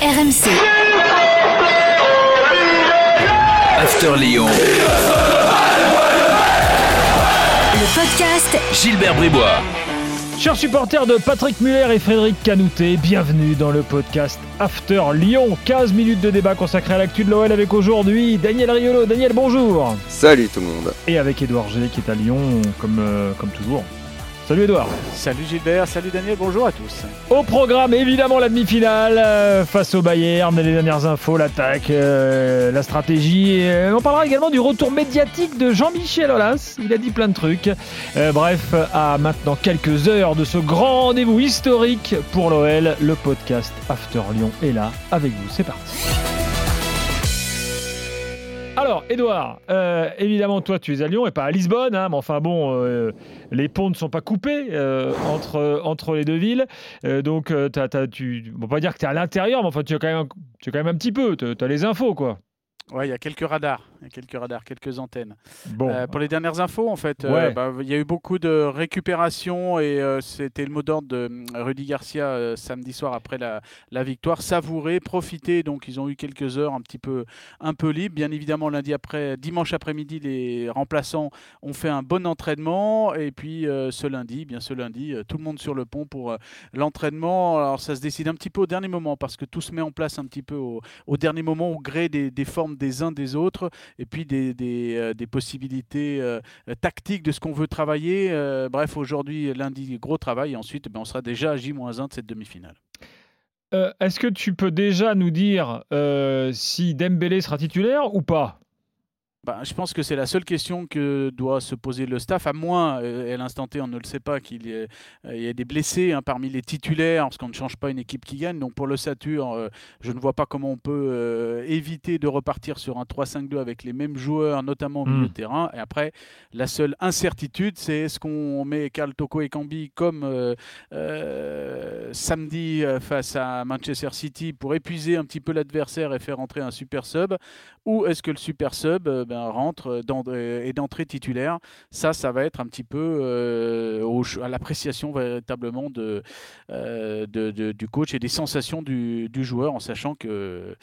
RMC. After Lyon. Le podcast Gilbert Bribois. Chers supporters de Patrick Muller et Frédéric Canoutet, bienvenue dans le podcast After Lyon. 15 minutes de débat consacré à l'actu de l'OL avec aujourd'hui Daniel Riolo. Daniel, bonjour. Salut tout le monde. Et avec Édouard G qui est à Lyon, comme, euh, comme toujours. Salut Édouard. Salut Gilbert, salut Daniel, bonjour à tous. Au programme, évidemment, la demi-finale euh, face au Bayern, les dernières infos, l'attaque, euh, la stratégie. Euh, on parlera également du retour médiatique de Jean-Michel Aulas. Il a dit plein de trucs. Bref, à maintenant quelques heures de ce grand rendez-vous historique pour l'OL, le podcast After Lyon est là avec vous. C'est parti. Alors, Edouard, euh, évidemment, toi, tu es à Lyon et pas à Lisbonne, hein, mais enfin bon, euh, les ponts ne sont pas coupés euh, entre, entre les deux villes. Donc, euh, t'as- t'as- tu, on va pas dire que tu es à l'intérieur, mais enfin, tu as quand même, tu as quand même un petit peu, tu as les infos, quoi. Ouais, il y a quelques radars, il y a quelques radars, quelques antennes. Bon, Euh, pour les dernières infos, en fait, euh, bah, il y a eu beaucoup de récupération et euh, c'était le mot d'ordre de Rudy Garcia samedi soir après la, la victoire. Savourer, profiter. Donc, ils ont eu quelques heures un petit peu, un peu libres. Bien évidemment, lundi après, dimanche après-midi, les remplaçants ont fait un bon entraînement. Et puis, ce lundi, bien ce lundi, tout le monde sur le pont pour l'entraînement. Alors, ça se décide un petit peu au dernier moment parce que tout se met en place un petit peu au, au dernier moment au gré des, des formes des uns des autres et puis des, des, euh, possibilités euh, tactiques de ce qu'on veut travailler. Euh, bref, aujourd'hui, lundi, gros travail et ensuite, ben, on sera déjà à J-1 de cette demi-finale. Est-ce que tu peux déjà nous dire si Dembélé sera titulaire ou pas? Ben, je pense que c'est la seule question que doit se poser le staff, à moins, euh, à l'instant T, on ne le sait pas, qu'il y, ait euh, il y ait des blessés hein, parmi les titulaires, parce qu'on ne change pas une équipe qui gagne. Donc pour le Satur, euh, je ne vois pas comment on peut éviter de repartir sur un 3-5-2 avec les mêmes joueurs, notamment au milieu Mm. de terrain. Et après, la seule incertitude, c'est est-ce qu'on met Karl Toko et Cambi comme samedi face à Manchester City pour épuiser un petit peu l'adversaire et faire entrer un super sub ou est-ce que le super sub euh, ben, rentre dans, euh, et d'entrée titulaire? Ça, ça va être un petit peu euh, au à l'appréciation véritablement de, euh, de- de- du coach et des sensations du, du joueur, en sachant que euh,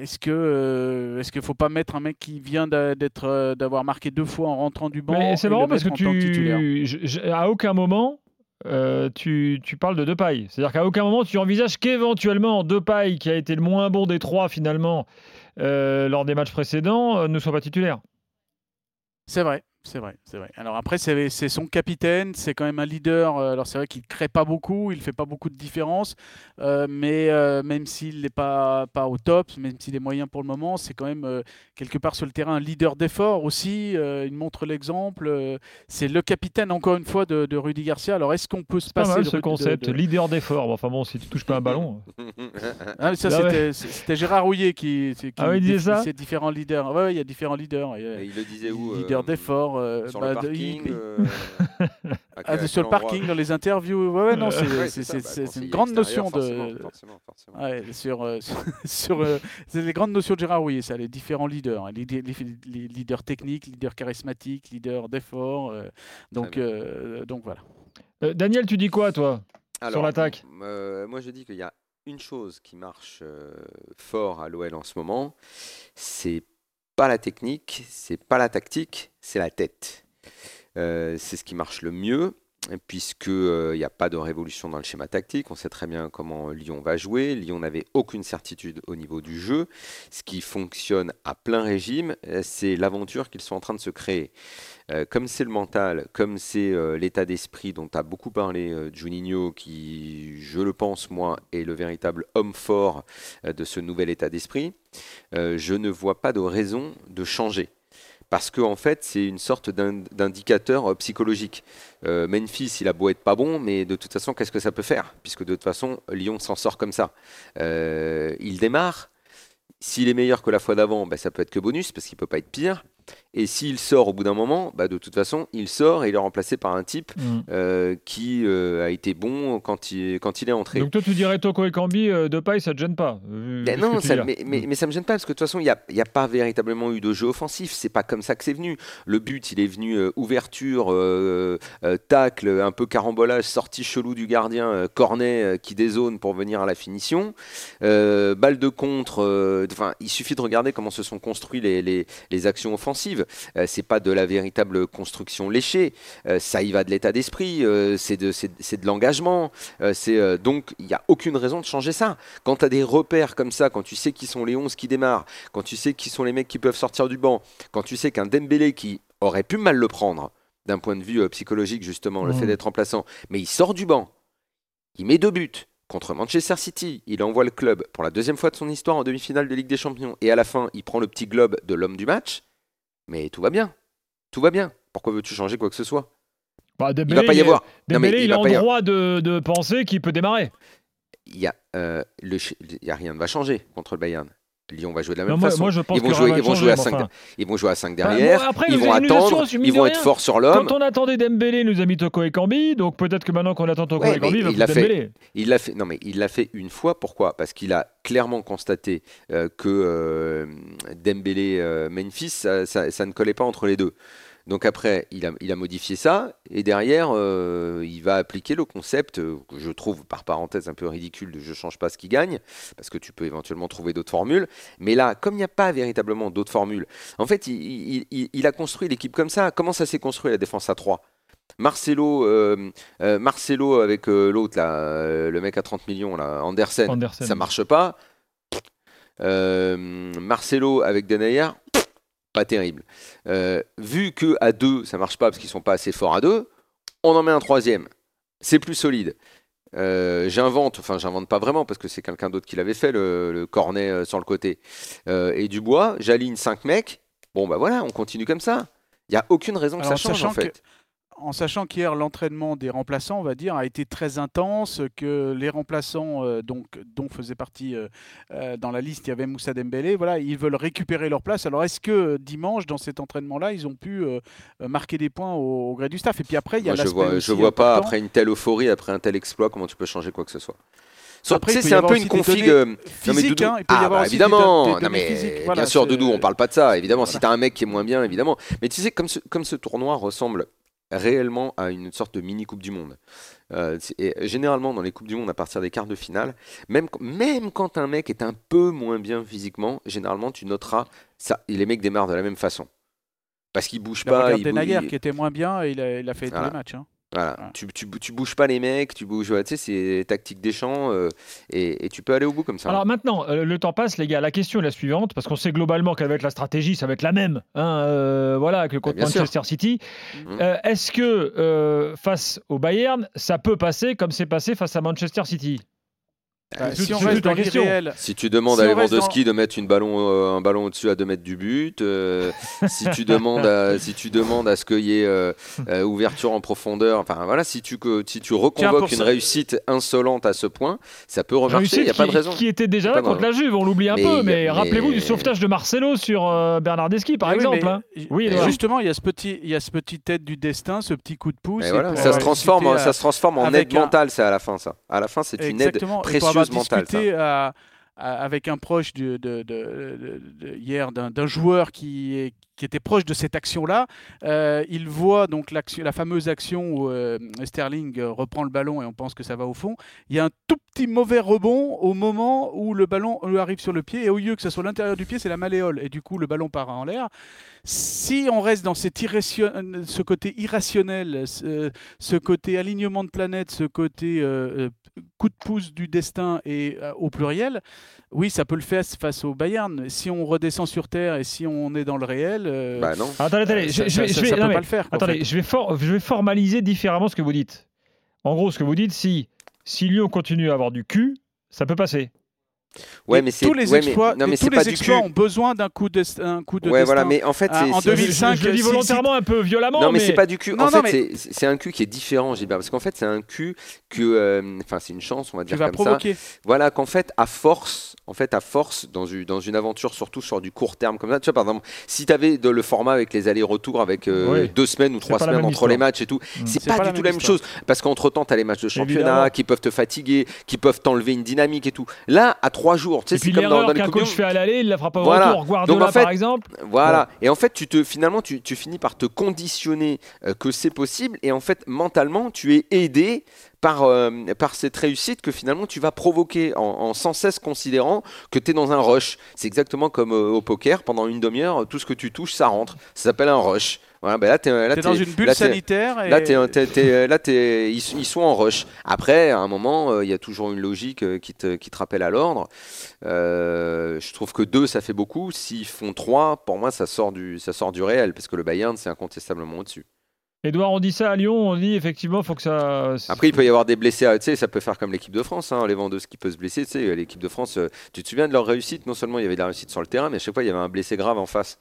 est-ce que euh, est-ce qu'il faut pas mettre un mec qui vient d'être euh, d'avoir marqué deux fois en rentrant du banc c'est marrant parce que tu, je- je- à aucun moment euh, tu, tu parles de Depay. C'est-à-dire qu'à aucun moment tu envisages qu'éventuellement Depay, qui a été le moins bon des trois finalement euh, lors des matchs précédents, euh, ne soit pas titulaire. C'est vrai, c'est vrai, c'est vrai. Alors après, c'est c'est son capitaine, c'est quand même un leader. euh, Alors c'est vrai qu'il ne crée pas beaucoup, il ne fait pas beaucoup de différence, euh, mais euh, même s'il n'est pas, pas au top, même s'il est moyen pour le moment, c'est quand même euh, quelque part sur le terrain un leader d'effort aussi. euh, il montre l'exemple. euh, c'est le capitaine, encore une fois, de, de Rudy Garcia. Alors est-ce qu'on peut se Pas passer mal de ce de- concept, de- leader d'effort. Enfin bon, si tu touches pas un ballon. Ah, mais ça, ouais. c'était Gérard Rouillet qui, qui Ah il disait ça définissait différents leaders. Ouais, il y a différents leaders. Il y a- Et il le disait où euh, leader d'effort. Euh, Sur bah, le de- parking euh, Ah, sur le dans les interviews. Ouais, ouais, non, c'est Ouais, c'est- ça, c'est- bah, une grande notion forcément, de. forcément, forcément. Ouais, sur, euh, sur, euh, c'est les grandes notions de Gérard Rouillet, ça, les différents leaders, hein, les, les- les leaders techniques, leaders charismatiques, leaders d'effort. euh, donc, euh, donc voilà. Euh, Daniel, tu dis quoi toi Alors, l'attaque? euh, Moi, je dis qu'il y a une chose qui marche euh, fort à l'OL en ce moment, c'est pas la technique, c'est pas la tactique, c'est la tête. Euh, c'est ce qui marche le mieux, puisque euh, il n'y a pas de révolution dans le schéma tactique. On sait très bien comment Lyon va jouer. Lyon n'avait aucune certitude au niveau du jeu. Ce qui fonctionne à plein régime, euh, c'est l'aventure qu'ils sont en train de se créer. Euh, comme c'est le mental, comme c'est euh, l'état d'esprit dont a beaucoup parlé euh, Juninho, qui, je le pense, moi, est le véritable homme fort euh, de ce nouvel état d'esprit, euh, je ne vois pas de raison de changer. Parce qu'en en fait, c'est une sorte d'in- d'indicateur euh, psychologique. Euh, Memphis, il a beau être pas bon, mais de toute façon, qu'est-ce que ça peut faire? Puisque de toute façon, Lyon s'en sort comme ça. Euh, il démarre. S'il est meilleur que la fois d'avant, ben, ça peut être que bonus, parce qu'il peut pas être pire. Et s'il sort au bout d'un moment, bah, de toute façon, il sort et il est remplacé par un type Mm. euh, qui euh, a été bon quand il, quand il est entré. Donc toi, tu dirais Toko et Cambi, euh, de paille, ça te gêne pas vu- Ben non, ça, mais, mais, mais ça me gêne pas parce que de toute façon, il n'y a, a pas véritablement eu de jeu offensif. C'est pas comme ça que c'est venu. Le but, il est venu euh, ouverture, euh, euh, tacle, un peu carambolage, sortie chelou du gardien, euh, cornet euh, qui dézone pour venir à la finition, euh, balle de contre. euh, Enfin, il suffit de regarder comment se sont construits les, les, les actions offensives. Euh, c'est pas de la véritable construction léchée. Euh, ça y va de l'état d'esprit. euh, c'est de, l'engagement. c'est donc il n'y a aucune raison de changer ça. Quand tu as des repères comme ça, quand tu sais qui sont les 11 qui démarrent, quand tu sais qui sont les mecs qui peuvent sortir du banc, quand tu sais qu'un Dembélé qui aurait pu mal le prendre d'un point de vue psychologique justement, le fait d'être remplaçant, mais il sort du banc, il met deux buts contre Manchester City, il envoie le club pour la deuxième fois de son histoire en demi-finale de Ligue des Champions, et à la fin il prend le petit globe de l'homme du match, mais tout va bien, tout va bien. Pourquoi veux-tu changer quoi que ce soit? Bah, Il va pas y avoir. Dembélé, il y avoir- droit de, de penser qu'il peut démarrer. Il y a, euh, le, il y a rien ne va changer contre le Bayern. Lyon va jouer de la même Non, moi, façon. moi, je pense ils vont jouer, ils vont à mais 5 enfin. ils vont jouer à 5 derrière, après, ils vont attendre, ils vont être forts sur l'homme. Quand on attendait Dembélé, il nous a mis Toko et Cambi, donc peut-être que maintenant qu'on attend Toko Ouais, et Cambi, il va. Dembélé. Il l'a fait. Non, mais il l'a fait une fois. Pourquoi? Parce qu'il a clairement constaté euh, que euh, Dembélé, euh, Memphis, ça, ça- ça ne collait pas entre les deux. Donc après, il a, il a modifié ça et derrière, euh, il va appliquer le concept euh, que je trouve par parenthèse un peu ridicule de je change pas ce qui gagne parce que tu peux éventuellement trouver d'autres formules. Mais là, comme il n'y a pas véritablement d'autres formules, en fait, il, il- il- il a construit l'équipe comme ça. Comment ça s'est construit la défense à 3 Marcelo, euh, euh, Marcelo avec euh, l'autre là, le mec à 30 millions là, Andersen, Andersen. ça marche pas. Marcelo avec Denayer, pas terrible. Euh, vu que à deux ça marche pas parce qu'ils sont pas assez forts à deux, on en met un troisième. C'est plus solide. Euh, j'invente, enfin j'invente pas vraiment parce que c'est quelqu'un d'autre qui l'avait fait, le, le cornet euh, sur le côté. Euh, et Dubois, j'aligne cinq mecs. Bon bah voilà, on continue comme ça. Il y a aucune raison que Alors, ça change en fait. En sachant qu'hier, l'entraînement des remplaçants, on va dire, a été très intense, que les remplaçants, euh, donc, dont faisait partie euh, euh, dans la liste, il y avait Moussa Dembélé, voilà, ils veulent récupérer leur place. Alors, est-ce que dimanche, dans cet entraînement-là, ils ont pu euh, marquer des points au, au gré du staff? Et puis après, il y a Moi, je vois, je vois pas après une telle euphorie, après un tel exploit, comment tu peux changer quoi que ce soit. Après, tu c'est un peu une config. données non, mais Physique, hein, il peut y ah, avoir bah, des évidemment. des non, mais bien sûr, Doudou, on parle pas de ça. Évidemment, si Voilà. t'as un mec qui est moins bien, évidemment. Mais tu sais, comme ce, comme ce tournoi ressemble réellement à une sorte de mini Coupe du Monde. Euh, et généralement, dans les Coupes du Monde, à partir des quarts de finale, même, même quand un mec est un peu moins bien physiquement, généralement, tu noteras ça. Les mecs démarrent de la même façon. Parce qu'ils bougent Il pas. ils bou- Denayer, ils- qui était moins bien, et il a, il a fait Voilà. tous les matchs. hein. Voilà, tu, tu, tu bouges pas les mecs, tu bouges, tu sais, c'est tactique des champs euh, et, et tu peux aller au bout comme ça. Alors maintenant, euh, le temps passe, les gars. La question est la suivante, parce qu'on sait globalement quelle va être la stratégie, ça va être la même, hein, euh, voilà, que contre bien sûr. Manchester City. Euh, Est-ce que face au Bayern, ça peut passer comme c'est passé face à Manchester City? Bah, si on toute reste la dans question. l'irréel, Si tu demandes Si à Lewandowski de mettre une ballon, euh, un ballon au-dessus à 2 mètres du but, euh, si, tu demandes à, si tu demandes à ce qu'il y ait euh, euh, ouverture en profondeur, enfin voilà, si tu, que- si tu reconvoques une réussite insolente à ce point, ça peut remarcher, il n'y a pas de qui, raison. qui était déjà là contre la Juve, on l'oublie un Mais peu, mais, mais- rappelez-vous du sauvetage de Marcelo sur euh, Bernardeschi, par Eh exemple. mais hein. Oui, justement, il y a ce petit, il y a ce petit tête du destin, ce petit coup de pouce. Et et voilà, pour ça, se transforme, ça se transforme en aide mentale, ça à la fin, ça. À la fin, c'est une aide pour avoir discuté à- à- avec un proche de, de- de- de- de- hier d'un d'un joueur qui, est- qui était proche de cette action-là, euh, il voit donc la fameuse action où euh, Sterling euh, reprend le ballon et on pense que ça va au fond. Il y a un tout petit mauvais rebond au moment où le ballon lui arrive sur le pied et au lieu que ce soit l'intérieur du pied, c'est la malléole et du coup le ballon part en l'air. Si on reste dans cet ce côté irrationnel, ce, côté alignement de planète, ce côté coup de pouce du destin et au pluriel, oui, ça peut le faire face au Bayern. Si on redescend sur terre et si on est dans le réel, euh, Bah non. Attendez, attendez, ça, je, je ça- vais, je ça- vais- ça non, peut mais pas le faire. quoi, en attendez, fait. je vais, for- je vais formaliser différemment ce que vous dites. En gros, ce que vous dites, si, si Lyon continue à avoir du cul, ça peut passer. Ouais, mais tous les ouais, mais- exploits, non, mais tous les exploits ont besoin d'un coup de, un coup de Ouais, voilà, mais en fait, Ah, en c'est- 2005, je, je le dis volontairement un peu violemment, Non, mais, mais, c'est pas du cul. Non, en non, fait, mais- c'est- un cul qui est différent, Gilbert, parce qu'en fait, c'est un cul que, euh, enfin, c'est une chance, on va Tu dire vas comme ça. Voilà, qu'en fait, à force, en fait, à force, dans une, dans une aventure, surtout sur du court terme comme ça. Tu vois, par exemple, si tu avais le format avec les allers-retours, avec euh, Oui. deux semaines ou trois semaines entre les matchs et tout, Mm. c'est pas, la du tout la même histoire. chose. Parce qu'entre-temps, tu as les matchs de championnat Évidemment. qui peuvent te fatiguer, qui peuvent t'enlever une dynamique et tout. Là, à trois jours, tu sais, c'est comme dans, dans les coach fait à l'aller, il la fera pas au Voilà. retour. Guardiola Donc, en fait, par exemple. Voilà. Et en fait, tu te finalement, tu, tu finis par te conditionner euh, que c'est possible. Et en fait, mentalement, tu es aidé par, euh, par cette réussite que finalement tu vas provoquer en, en sans cesse considérant que tu es dans un rush. C'est exactement comme euh, au poker. Pendant une demi-heure, tout ce que tu touches, ça rentre. Ça s'appelle un rush. Voilà, ben là, tu es, T'es dans une bulle sanitaire. Et... Là, t'es- t'es- t'es- là, ils, sont- ils sont en rush. Après, à un moment, euh, il y a toujours une logique euh, qui, te, qui te rappelle à l'ordre. Euh, je trouve que deux, ça fait beaucoup. S'ils font trois, pour moi, ça sort du, ça sort du réel, parce que le Bayern, c'est incontestablement au-dessus. Edouard, on dit ça à Lyon, on dit effectivement, faut que ça. Après, il peut y avoir des blessés. Tu sais, ça peut faire comme l'équipe de France, hein, les vendeuses qui peuvent se blesser. Tu sais, l'équipe de France, euh, tu te souviens de leur réussite? Non seulement il y avait de la réussite sur le terrain, mais à chaque fois, il y avait un blessé grave en face.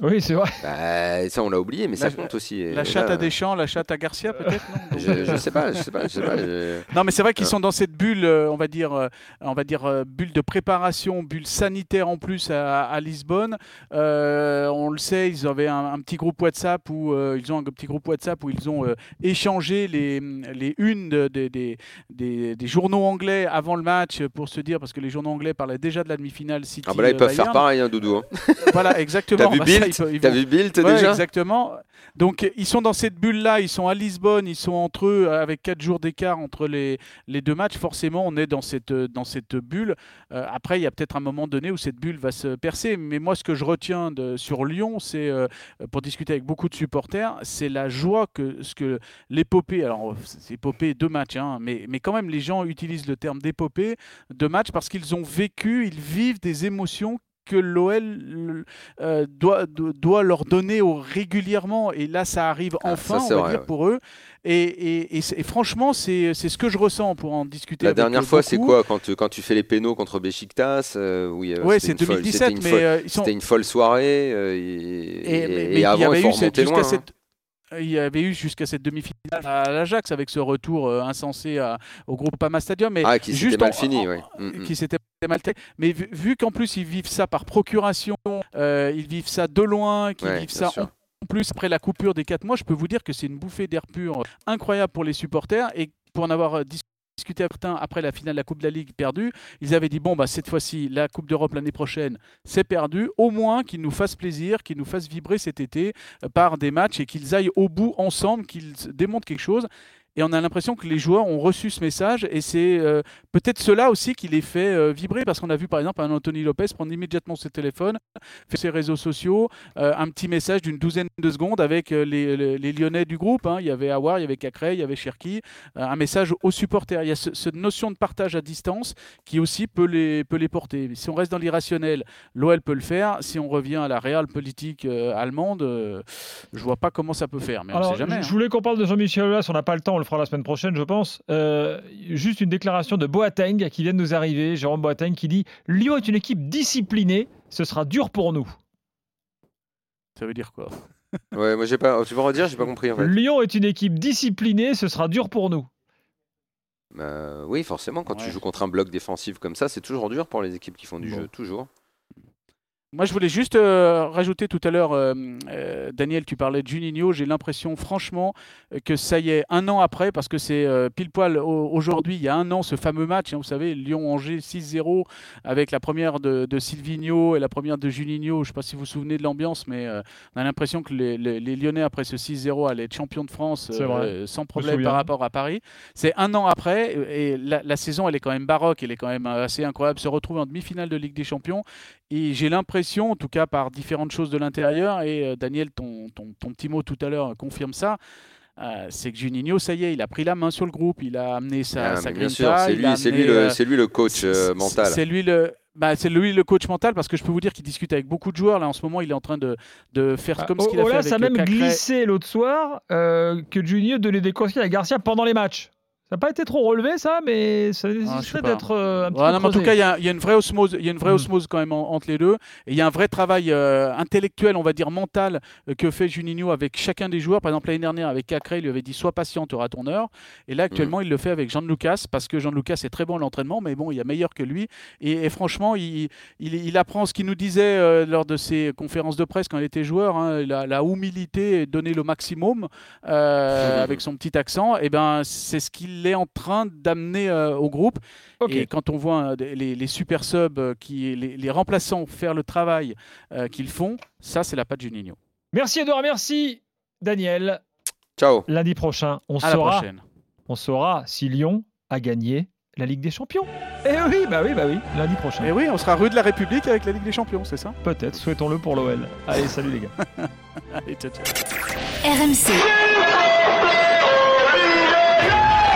Oui, c'est vrai. Bah, ça, on l'a oublié, mais ça compte aussi. La chatte là, à Deschamps, la chatte à Garcia, peut-être non je, je sais pas, je sais pas, je sais pas. je- Non, mais c'est vrai qu'ils Ah. sont dans cette bulle, euh, on va dire, euh, on va dire euh, bulle de préparation, bulle sanitaire en plus à, à Lisbonne. Euh, on le sait, ils avaient un, un petit groupe WhatsApp où euh, ils ont un petit groupe WhatsApp où ils ont euh, échangé les, les unes de- des- des, des, des journaux anglais avant le match pour se dire parce que les journaux anglais parlaient déjà de la demi-finale City. Ah bah là, ils peuvent Bayern. faire pareil, hein, Doudou. hein. Voilà, exactement. T'as vu Bah, T'as vu Bild Ouais, déjà exactement. Donc ils sont dans cette bulle-là, ils sont à Lisbonne, ils sont entre eux avec quatre jours d'écart entre les, les deux matchs. Forcément, on est dans cette, dans cette bulle. Euh, après, il y a peut-être un moment donné où cette bulle va se percer. Mais moi, ce que je retiens de, sur Lyon, c'est euh, pour discuter avec beaucoup de supporters, c'est la joie que ce que l'épopée. Alors, c'est épopée deux matchs, hein, mais, mais quand même, les gens utilisent le terme d'épopée de match parce qu'ils ont vécu, ils vivent des émotions que l'OL euh, doit, do- doit leur donner au- régulièrement. Et là, ça arrive Ah, enfin, ça, on va vrai, dire, ouais. pour eux. Et, et- et c'est- et franchement, c'est ce que je ressens pour en discuter. La avec, dernière fois, c'est quoi quand, tu- quand tu fais les pénaux contre Besiktas euh, oui, euh, Ouais, c'est une folle- 2017, c'était une mais folle- euh, sont. C'était une folle soirée. et, mais- mais il y avant, avait loin. hein. cette- Il y avait eu jusqu'à cette demi-finale à l'Ajax avec ce retour insensé à- au Groupama Stadium. Mais Ah, qui s'était juste mal en- fini, en- ouais. Mm, mm. qui s'était mal fait. Mais vu, vu qu'en plus ils vivent ça par procuration, euh, ils vivent ça de loin, qu'ils Ouais, vivent ça sûr. en plus après la coupure des 4 mois, je peux vous dire que c'est une bouffée d'air pur incroyable pour les supporters. Et pour en avoir euh, dis- discuté avec certains après la finale de la Coupe de la Ligue perdue, ils avaient dit bon bah cette fois-ci la Coupe d'Europe l'année prochaine c'est perdu, au moins qu'ils nous fassent plaisir, qu'ils nous fassent vibrer cet été euh, par des matchs et qu'ils aillent au bout ensemble, qu'ils démontrent quelque chose. Et on a l'impression que les joueurs ont reçu ce message et c'est euh, peut-être cela aussi qui les fait euh, vibrer parce qu'on a vu par exemple un Anthony Lopez prendre immédiatement ses téléphones, faire ses réseaux sociaux, euh, un petit message d'une douzaine de secondes avec les, les- les Lyonnais du groupe. hein. Il y avait Awar, il y avait Cacré, il y avait Cherki, un message aux supporters. Il y a ce- cette notion de partage à distance qui aussi peut les, peut les porter. Si on reste dans l'irrationnel, l'OL peut le faire. Si on revient à la réelle politique allemande, je vois pas comment ça peut faire, mais on Alors, sait jamais. je- hein. voulais qu'on parle de Jean-Michel Aulas, on n'a pas le temps, le fera la semaine prochaine, je pense. Euh, juste une déclaration de Boateng qui vient de nous arriver, Jérôme Boateng, qui dit Lyon est une équipe disciplinée, ce sera dur pour nous. Ça veut dire quoi Ouais, moi, j'ai pas. Tu vas redire, j'ai pas compris en fait. Lyon est une équipe disciplinée, ce sera dur pour nous. Bah, oui, forcément, quand tu joues contre un bloc défensif comme ça, c'est toujours dur pour les équipes qui font du Bon. jeu, toujours. Moi, je voulais juste euh, rajouter tout à l'heure, euh, euh, Daniel, tu parlais de Juninho. J'ai l'impression, franchement, que ça y est, un an après, parce que c'est pile poil au- aujourd'hui, il y a un an, ce fameux match, hein, vous savez, Lyon-Angers 6-0, avec la première de, de Silvino et la première de Juninho. Je ne sais pas si vous vous souvenez de l'ambiance, mais on a l'impression que les, les- les Lyonnais, après ce 6-0, allaient être champions de France sans problème par rapport à Paris. C'est un an après, et la, la saison, elle est quand même baroque, elle est quand même assez incroyable. Se retrouver en demi-finale de Ligue des Champions. Et j'ai l'impression, en tout cas par différentes choses de l'intérieur, et euh, Daniel, ton, ton, ton petit mot tout à l'heure confirme ça, euh, c'est que Juninho, ça y est, il a pris la main sur le groupe, il a amené sa, Ah, sa bien sûr, c'est lui, lui, le, euh, c'est lui le coach euh, mental. C'est lui le. Bah, c'est lui le coach mental parce que je peux vous dire qu'il discute avec beaucoup de joueurs. Là, en ce moment, il est en train de, de faire comme ce qu'il a fait Aulas avec a même Cacré. glissé l'autre soir euh, que Junior donnait des conseils à Garcia pendant les matchs. Ça n'a pas été trop relevé, ça, mais ça Ah, nécessiterait pas. d'être euh, un petit Ouais, peu non, en tout cas, il y, a- il y a une vraie osmose, il y a une vraie Mm. osmose quand même en- entre les deux. Et il y a un vrai travail euh, intellectuel, on va dire mental, euh, que fait Juninho avec chacun des joueurs. Par exemple, l'année dernière, avec Cacré, il lui avait dit Sois patient, tu auras ton heure. Et là, actuellement, il le fait avec Jean Lucas, parce que Jean Lucas est très bon à l'entraînement, mais bon, il y a meilleur que lui. Et, et franchement, il, il, il apprend ce qu'il nous disait euh, lors de ses conférences de presse quand il était joueur hein, la, la humilité et donner le maximum euh, Mhm. avec son petit accent. Et ben, c'est ce qu'il est en train d'amener euh, au groupe. Et quand on voit euh, les, les super subs, euh, qui, les, les remplaçants faire le travail euh, qu'ils font, ça c'est la patte Juninho. Merci Edouard, merci Daniel. Ciao. Lundi prochain, on À la saura, prochaine. on saura si Lyon a gagné la Ligue des Champions. Eh oui, bah oui, bah oui, lundi prochain. Et oui, on sera rue de la République avec la Ligue des Champions, c'est ça? Peut-être, souhaitons-le pour l'OL. Allez, salut les gars. Allez, ciao, ciao. RMC.